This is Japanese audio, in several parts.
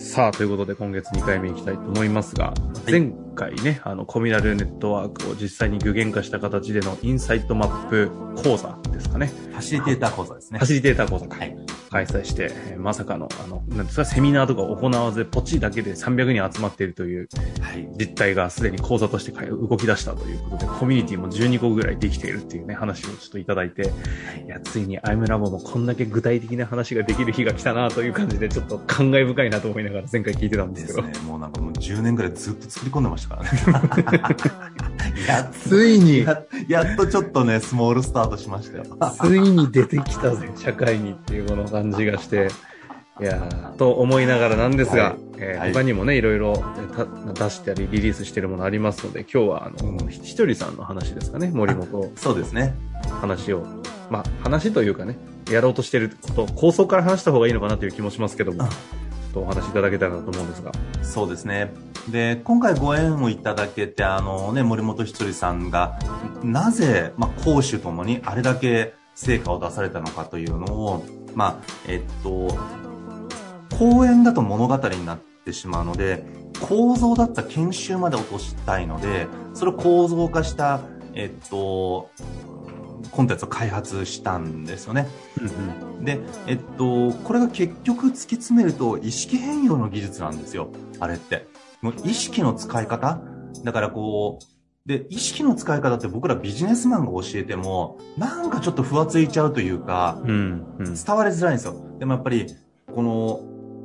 さあ、ということで今月2回目いきたいと思いますが、前回ね、あの、コミナルネットワークを実際に具現化した形でのインサイトマップ講座ですかね。ファシリテーター講座ですね。ファシリテーター講座か。はい。開催して、えーまさかの、あの、なんですか、セミナーとか行わず、ポチだけで300人集まっているというはい。実態がすでに講座としてか動き出したということで、コミュニティも12個ぐらいできているっていうね、話をちょっといただいて、いや、ついにアイムラボもこんだけ具体的な話ができる日が来たなという感じで、ちょっと感慨深いなと思いながら前回聞いてたんでけど。ですすね。もうなんかもう10年ぐらいずっと作り込んでましたからね。やっついに、ややっとちょっとね、スモールスタートしましたよ。ついに出てきたぜ、社会にっていうこの感じがして、いやーと思いながらなんですが、はい。えーはい。他にもね、いろいろ出したりリリースしてるものありますので、今日はあの、ひひとりさんの話ですかね、森本。そうですね。話を、まあ話というかね、やろうとしてること、構想から話した方がいいのかなという気もしますけども、うん。ちょっとお話しいただけたらなと思うんですが。そうですね。で、今回ご縁をいただけて、あのね、森本ひとりさんが、なぜ、まあ、講師ともにあれだけ成果を出されたのかというのを、まあ、えっと、講演だと物語になってしまうので、構造だった研修まで落としたいので、それを構造化した、えっと、コンテンツを開発したんですよね。で、えっと、これが結局突き詰めると意識変容の技術なんですよ。あれって。もう意識の使い方だからこう、で、意識の使い方って僕らビジネスマンが教えても、なんかちょっとふわついちゃうというか、うん。うん。伝わりづらいんですよ。でもやっぱり、この、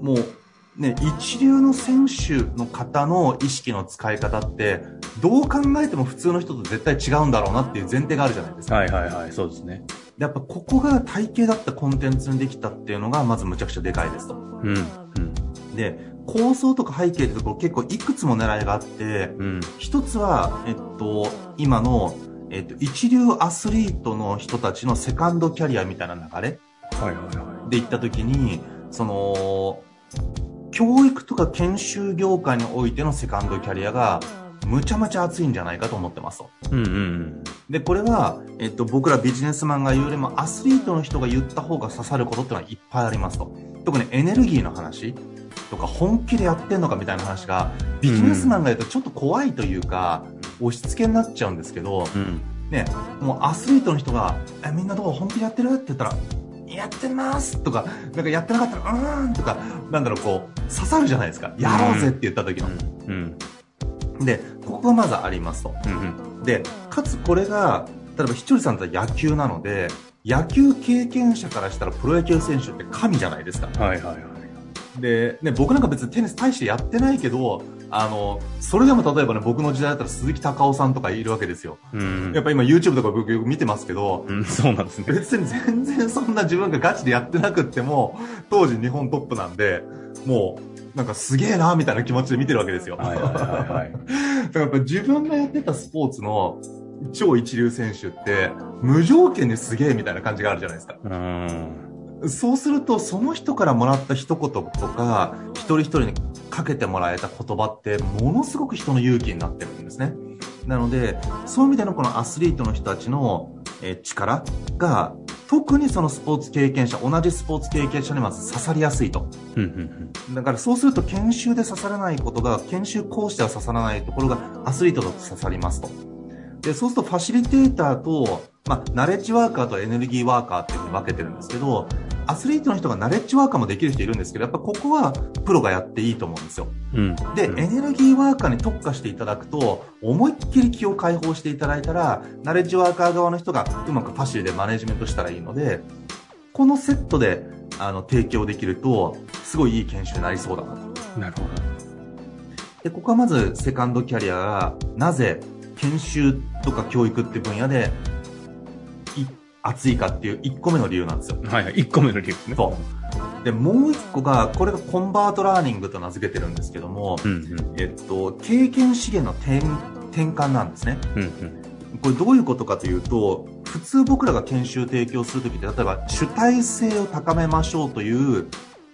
もう、ね、一流の選手の方の意識の使い方って、どう考えても普通の人と絶対違うんだろうなっていう前提があるじゃないですか。はいはいはい、そうですね。でやっぱここが体系だったコンテンツにできたっていうのが、まずむちゃくちゃでかいですと。うん。うん。で、構想とか背景ってところ結構いくつも狙いがあって、うん。一つは、えっと、今の、えっと、一流アスリートの人たちのセカンドキャリアみたいな流れはいはいはで行った時に、その、教育とか研修業界においてのセカンドキャリアが、むちゃむちゃ熱いんじゃないかと思ってますと。い。うんうんで、これは、えっと、僕らビジネスマンが言うよりもアスリートの人が言った方が刺さることってのはいっぱいありますと。特にエネルギーの話とか本気でやってんのかみたいな話が、ビジネスマンが言うとちょっと怖いというか、押し付けになっちゃうんですけど、うん。うん。ね、もうアスリートの人が、え、みんなどう本気でやってる？って言ったら、やってますとか、なんかやってなかったら、うーんとか、なんだろう、こう、刺さるじゃないですか。やろうぜって言った時の。うん。で、ここがまずありますと。うん。で、かつこれが、例えばひとりさんって野球なので、野球経験者からしたらプロ野球選手って神じゃないですか。はいはいはい。で、ね、僕なんか別にテニス大してやってないけど、あの、それでも例えばね、僕の時代だったら鈴木隆夫さんとかいるわけですよ。うん。やっぱ今 YouTube とか僕よく見てますけど、うん、そうなんですね。別に全然そんな自分がガチでやってなくっても、当時日本トップなんで、もう、なんかすげえなみたいな気持ちで見てるわけですよ。はいはいはいはい。だからやっぱ自分がやってたスポーツの超一流選手って、無条件ですげえみたいな感じがあるじゃないですか。うん。そうすると、その人からもらった一言とか、一人一人にかけてもらえた言葉って、ものすごく人の勇気になってるんですね。なので、そういう意味でのこのアスリートの人たちの、えー力が、特にそのスポーツ経験者、同じスポーツ経験者にまず刺さりやすいと。だからそうすると研修で刺さらないことが、研修講師では刺さらないところがアスリートだと刺さりますと。で、そうするとファシリテーターと、まあ、ナレッジワーカーとエネルギーワーカーっていうふうに分けてるんですけど、アスリートの人がナレッジワーカーもできる人いるんですけど、やっぱここはプロがやっていいと思うんですよ。うん。で、うんエネルギーワーカーに特化していただくと、思いっきり気を解放していただいたら、ナレッジワーカー側の人がうまくファシリでマネジメントしたらいいので、このセットで、あの、提供できると、すごいいい研修になりそうだなと。なるほど。で、ここはまず、セカンドキャリアが、なぜ、研修とか教育って分野で、い、熱いかっていう1個目の理由なんですよ。はいはい。1個目の理由ですね。そう。で、もう1個が、これがコンバートラーニングと名付けてるんですけども、うんうん。えっと、経験資源の転転換なんですね。うんうん。これどういうことかというと、普通僕らが研修提供するときって、例えば主体性を高めましょうという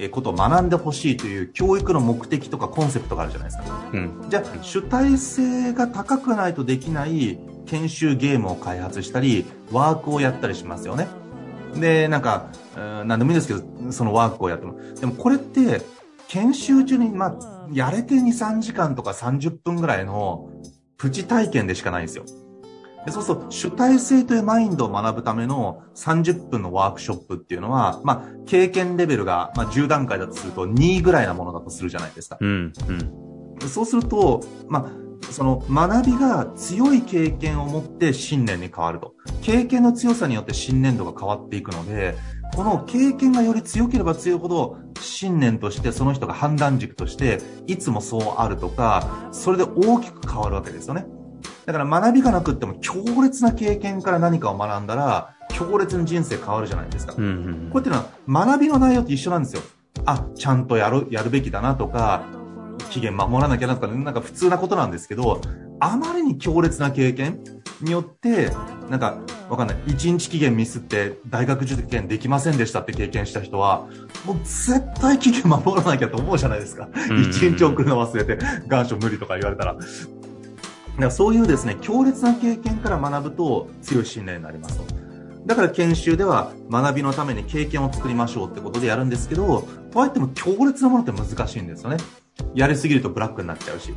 えーことを学んでほしいという教育の目的とかコンセプトがあるじゃないですか。うん。じゃあ、主体性が高くないとできない研修ゲームを開発したり、ワークをやったりしますよね。で、なんか、うんなんでもいいんですけど、そのワークをやっても。でもこれって、研修中に、まあ、やれて2、3時間とか30分ぐらいのプチ体験でしかないんですよ。でそうすると、主体性というマインドを学ぶための30分のワークショップっていうのは、まあ、経験レベルが、まあ、10段階だとすると2ぐらいなものだとするじゃないですか。うん。うん。そうすると、まあ、その学びが強い経験を持って信念に変わると。経験の強さによって信念度が変わっていくので、この経験がより強ければ強いほど、信念としてその人が判断軸として、いつもそうあるとか、それで大きく変わるわけですよね。だから学びがなくっても強烈な経験から何かを学んだら、強烈に人生変わるじゃないですか。うんうんこうやっていうのは学びの内容って一緒なんですよ。あ、ちゃんとやる、やるべきだなとか、期限守らなきゃなとか、なんか普通なことなんですけど、あまりに強烈な経験によって、なんか、わかんない。1日期限ミスって大学受験できませんでしたって経験した人は、もう絶対期限守らなきゃと思うじゃないですか。うんうん1日送るの忘れて、願書無理とか言われたら。だからそういうですね、強烈な経験から学ぶと強い信念になりますと。だから研修では学びのために経験を作りましょうってことでやるんですけど、とはいっても強烈なものって難しいんですよね。やりすぎるとブラックになっちゃうし。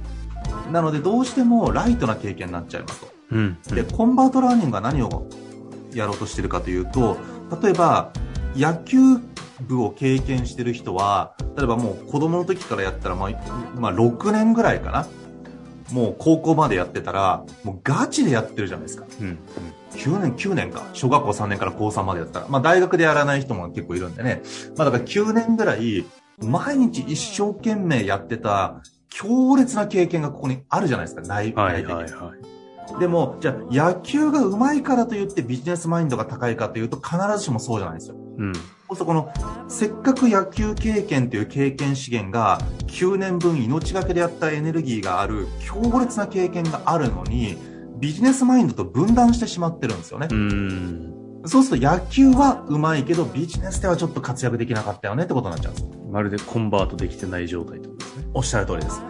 なのでどうしてもライトな経験になっちゃいますと。うん。うん。で、コンバートラーニングは何をやろうとしてるかというと、例えば、野球部を経験してる人は、例えばもう子供の時からやったら、まあ、まあ、6年ぐらいかな。もう高校までやってたら、もうガチでやってるじゃないですか。うん。9年、9年か。小学校3年から高3までやってたら。まあ大学でやらない人も結構いるんでね。まあだから9年ぐらい、毎日一生懸命やってた強烈な経験がここにあるじゃないですか。内はい内的にはいはい。でも、じゃあ野球が上手いからといってビジネスマインドが高いかというと必ずしもそうじゃないですよ。うん。そうするとこの、せっかく野球経験という経験資源が9年分命がけでやったエネルギーがある強烈な経験があるのに、ビジネスマインドと分断してしまってるんですよねう。ん。そうすると野球は上手いけどビジネスではちょっと活躍できなかったよねってことになっちゃうんですよ。まるでコンバートできてない状態ってことですね。おっしゃる通りです。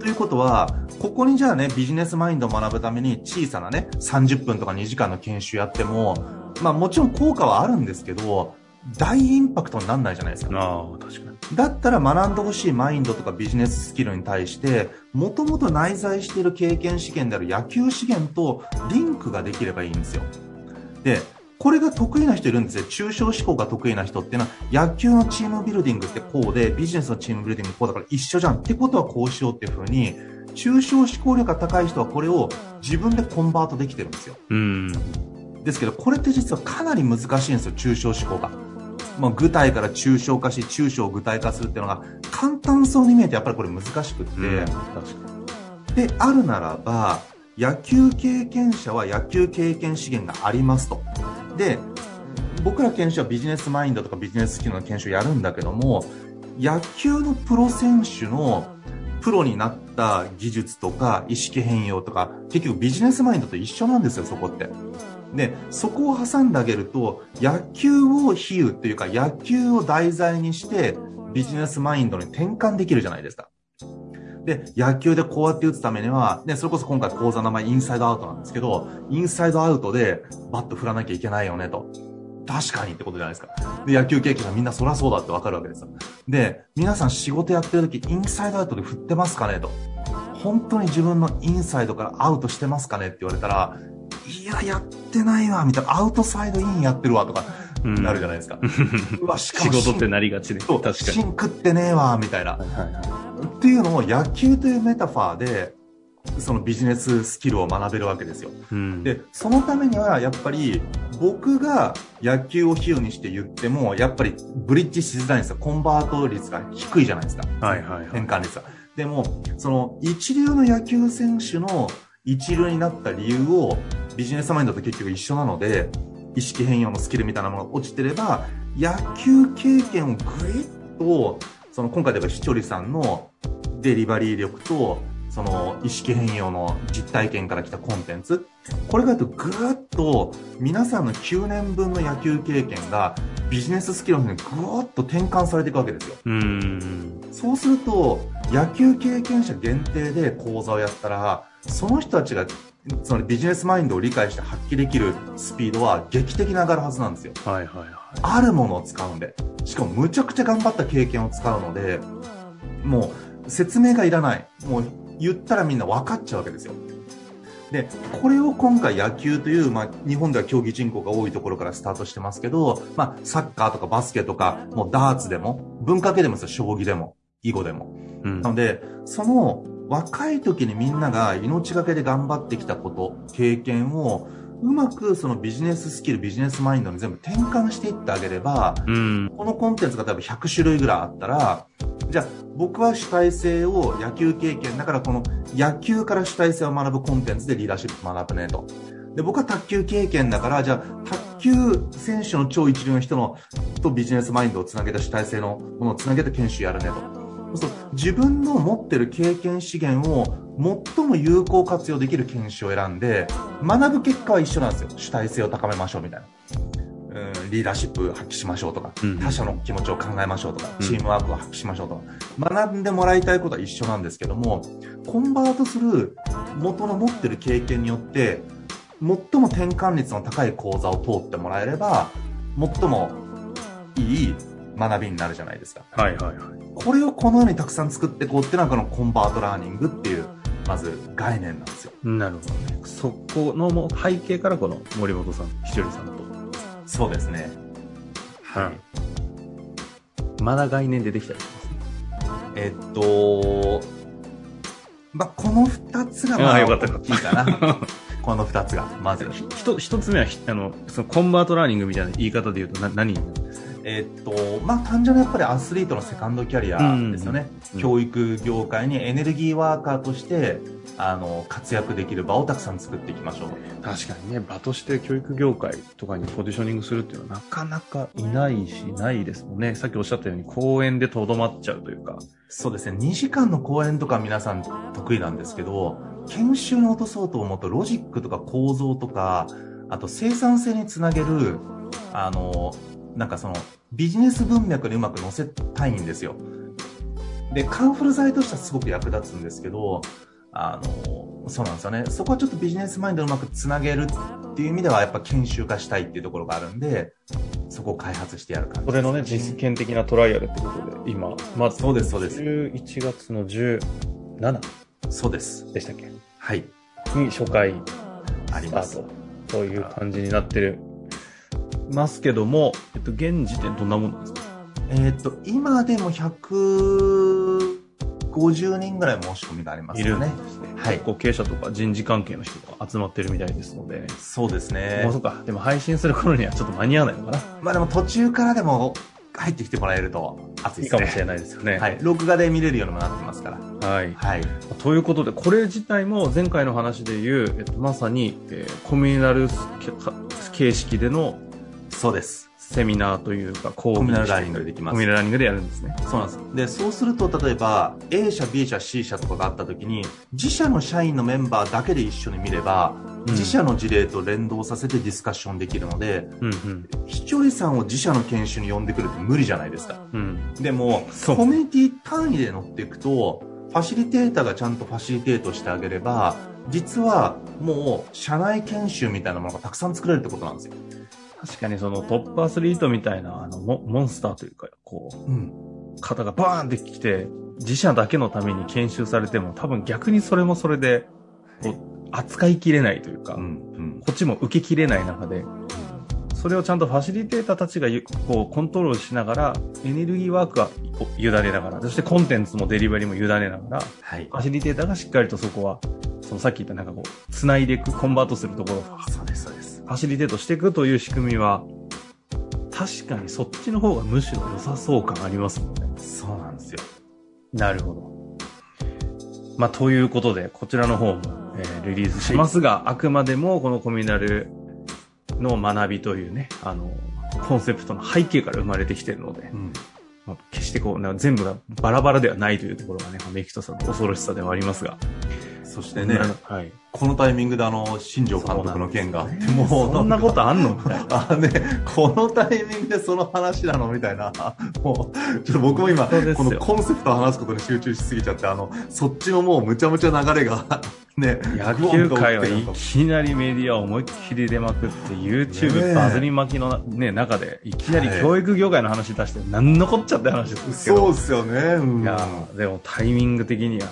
ということは、ここにじゃあね、ビジネスマインドを学ぶために小さなね、30分とか2時間の研修やっても、まあもちろん効果はあるんですけど、大インパクトにならないじゃないですか。ああ、確かに。だったら学んでほしいマインドとかビジネススキルに対して、もともと内在している経験資源である野球資源とリンクができればいいんですよ。で、これが得意な人いるんですよ。抽象思考が得意な人っていうのは、野球のチームビルディングってこうで、ビジネスのチームビルディングこうだから一緒じゃんってことはこうしようっていう風に、抽象思考力が高い人はこれを自分でコンバートできてるんですよ。うん。ですけど、これって実はかなり難しいんですよ、抽象思考が。まあ、具体から抽象化し、抽象を具体化するっていうのが、簡単そうに見えてやっぱりこれ難しくって、うん。であるならば、野球経験者は野球経験資源がありますと。で、僕ら研修はビジネスマインドとかビジネススキルの研修をやるんだけども、野球のプロ選手のプロになった技術とか意識変容とか、結局ビジネスマインドと一緒なんですよ、そこって。で、そこを挟んであげると、野球を比喩っていうか、野球を題材にして、ビジネスマインドに転換できるじゃないですか。で、野球でこうやって打つためには、ね、それこそ今回講座の名前インサイドアウトなんですけど、インサイドアウトでバット振らなきゃいけないよねと。確かにってことじゃないですか。で、野球経験者みんなそらそうだってわかるわけですよ。で、皆さん仕事やってる時インサイドアウトで振ってますかねと。本当に自分のインサイドからアウトしてますかねって言われたら、いや、やってないわ、みたいな、アウトサイドインやってるわ、とか、うんなるじゃないですか。うわ、しかも仕事ってなりがちで。そう確かに。芯食ってねえわ、みたいな。はいはいはっていうのを野球というメタファーで、そのビジネススキルを学べるわけですよ。い。うん。で、そのためにはやっぱり僕が野球を比喩にして言っても、やっぱりブリッジしづらいんですよ。コンバート率が低いじゃないですか。はいはいはい。変換率が。でも、その一流の野球選手の一流になった理由をビジネスマインドと結局一緒なので、意識変容のスキルみたいなものが落ちてれば、野球経験をぐいっと、その今回では視聴率さんのデリバリー力と、その意識変容の実体験から来たコンテンツ、これがとぐーっと皆さんの9年分の野球経験がビジネススキルの方にぐーっと転換されていくわけですよ。うん。そうすると、野球経験者限定で講座をやったら、その人たちが、そのビジネスマインドを理解して発揮できるスピードは劇的に上がるはずなんですよ。はいはいはい。あるものを使うんで。しかもむちゃくちゃ頑張った経験を使うので、もう説明がいらない。もう言ったらみんな分かっちゃうわけですよ。で、これを今回野球という、まあ、日本では競技人口が多いところからスタートしてますけど、まあ、サッカーとかバスケとか、もうダーツでも、文化系でもですよ、将棋でも、囲碁でも。うんなので、その若い時にみんなが命がけで頑張ってきたこと、経験を、うまくそのビジネススキル、ビジネスマインドに全部転換していってあげれば、うん。このコンテンツが多分100種類ぐらいあったら、じゃあ僕は主体性を野球経験だからこの野球から主体性を学ぶコンテンツでリーダーシップ学ぶねと。で、僕は卓球経験だから、じゃあ卓球選手の超一流の人のとビジネスマインドをつなげた主体性のものをつなげた研修やるねと。そう自分の持ってる経験資源を最も有効活用できる研修を選んで、学ぶ結果は一緒なんですよ。主体性を高めましょうみたいな。うんリーダーシップ発揮しましょうとか、うん他者の気持ちを考えましょうとか、うんチームワークを発揮しましょうとか、学んでもらいたいことは一緒なんですけども、コンバートする元の持ってる経験によって、最も転換率の高い講座を通ってもらえれば、最もいい学びになるじゃないですか。はいはいはい。これをこのようにたくさん作っていこうっていうのがこのコンバートラーニングっていう、まず概念なんですよ。なるほどね。そこのも背景からこの森本さん、ひとりさんと。そうですね。はい。まだ概念でできたりします？ね。えっと、まあ、この二つがまあ大きいかな。この二つが、まず。ひと一つ目はひ、あの、そのコンバートラーニングみたいな言い方で言うとな何？になるえっと、まあ、単純にやっぱりアスリートのセカンドキャリアですよね。うん教育業界にエネルギーワーカーとして、あの、活躍できる場をたくさん作っていきましょう。確かにね、場として教育業界とかにポジショニングするっていうのはなかなかいないし、ないですもんね。さっきおっしゃったように講演でとどまっちゃうというか。そうですね。2時間の講演とか皆さん得意なんですけど、研修に落とそうと思うとロジックとか構造とか、あと生産性につなげる、あの、なんかそのビジネス文脈にうまく載せたいんですよ。で、カンフル剤としてはすごく役立つんですけど、あの、そうなんですよね。そこはちょっとビジネスマインドをうまくつなげるっていう意味ではやっぱ研修化したいっていうところがあるんで、そこを開発してやる感じこれのね、実験的なトライアルってことで、今、まず、そうですそうです11月の17そうです。でしたっけ？はい。に初回あります。スタート。そういう感じになってる、ますけども、えっと、現時点どんなものですか？えーっと、今でも150人ぐらい申し込みがありますよね。ですね。はい結構経営者とか人事関係の人とか集まってるみたいですので、そうですねもう。そうか。でも配信する頃にはちょっと間に合わないのかな。まあでも途中からでも入ってきてもらえると熱いね。いいかもしれないですよね。はい。録画で見れるようにもなってますから。はい。はい。ということで、これ自体も前回の話で言う、えっと、まさに、えーコミュナル形式でのそうです。セミナーというか、講義コミュナルラーニングでできますコミュナルラーニングでやるんですね。そうなんです。で、そうすると、例えば、A 社、B 社、C 社とかがあった時に、自社の社員のメンバーだけで一緒に見れば、うん自社の事例と連動させてディスカッションできるので、うんうん。ひちょりさんを自社の研修に呼んでくるって無理じゃないですか。うん。でも、コミュニティ単位で乗っていくと、ファシリテーターがちゃんとファシリテートしてあげれば、実はもう社内研修みたいなものがたくさん作れるってことなんですよ。確かにそのトップアスリートみたいな、あの、モモンスターというか、こうん。う、方がバーンってきて、自社だけのために研修されても、多分逆にそれもそれで、こう、扱いきれないというか、うん。うん。こっちも受けきれない中で、それをちゃんとファシリテーターたちがゆこうコントロールしながら、エネルギーワークは委ねながら、そしてコンテンツもデリバリーも委ねながら、はいフ。ァシリテーターがしっかりとそこは、そのさっき言ったなんかこう、繋いでいく、コンバートするところ、フそうです、そうです。ァシリテートしていくという仕組みは、確かにそっちの方がむしろ良さそう感ありますもんね。そうなんですよ。なるほど。まあ、ということで、こちらの方も、えーリリースしますが、あくまでもこのコミュナルの学びというね、あの、コンセプトの背景から生まれてきてるのでう、ん。まあ、決してこう、な全部がバラバラではないというところがね、まあメキトさんの恐ろしさではありますが。そしてね、はい。このタイミングであの、新庄監督の件があって、もう、そんなことああんの？みたいな。あね、このタイミングでその話なの？みたいな。もう、ちょっと僕も今、このコンセプトを話すことに集中しすぎちゃって、あの、そっちのもうむちゃむちゃ流れが、ね、野球界はいきなりメディアを思いっきり出まくって、ね YouTube えバズり巻きのね、中で、いきなり教育業界の話出して、なんのこっちゃって話ですけど。そうですよね。うんいやーでもタイミング的には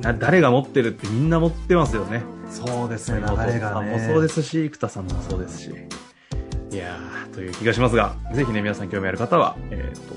な、誰が持ってるってみんな持ってますよね。そうですね、流れがね。もそうですし、生田さんもそうですし。いやー、という気がしますが、ぜひね、皆さん興味ある方は、えっ、と、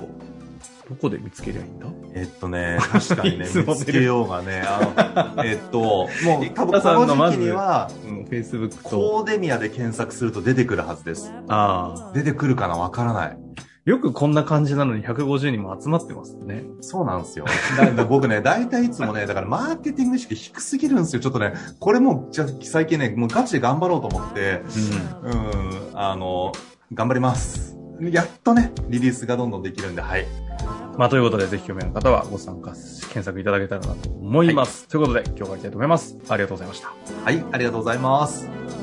どこで見つけりゃいいんだ？えっとね、確かにね見つけようがね、あの、えっと、もう多分生田さんこののまず時期には、うん、Facebook と。コーデミアで検索すると出てくるはずです。あ出てくるかなわからない。あ。よくこんな感じなのに150人も集まってますね。そうなんですよ。だから僕ね、大体いつもね、だからマーケティング意識低すぎるんですよ。ちょっとね、これもう、じゃあ最近ね、もうガチで頑張ろうと思って、うん。うん、あの、頑張ります。やっとね、リリースがどんどんできるんで、はい。まあ、ということで、ぜひ興味ある方はご参加、検索いただけたらなと思います。ということで、今日は終わりたいと思います。ありがとうございました。はい、ありがとうございます。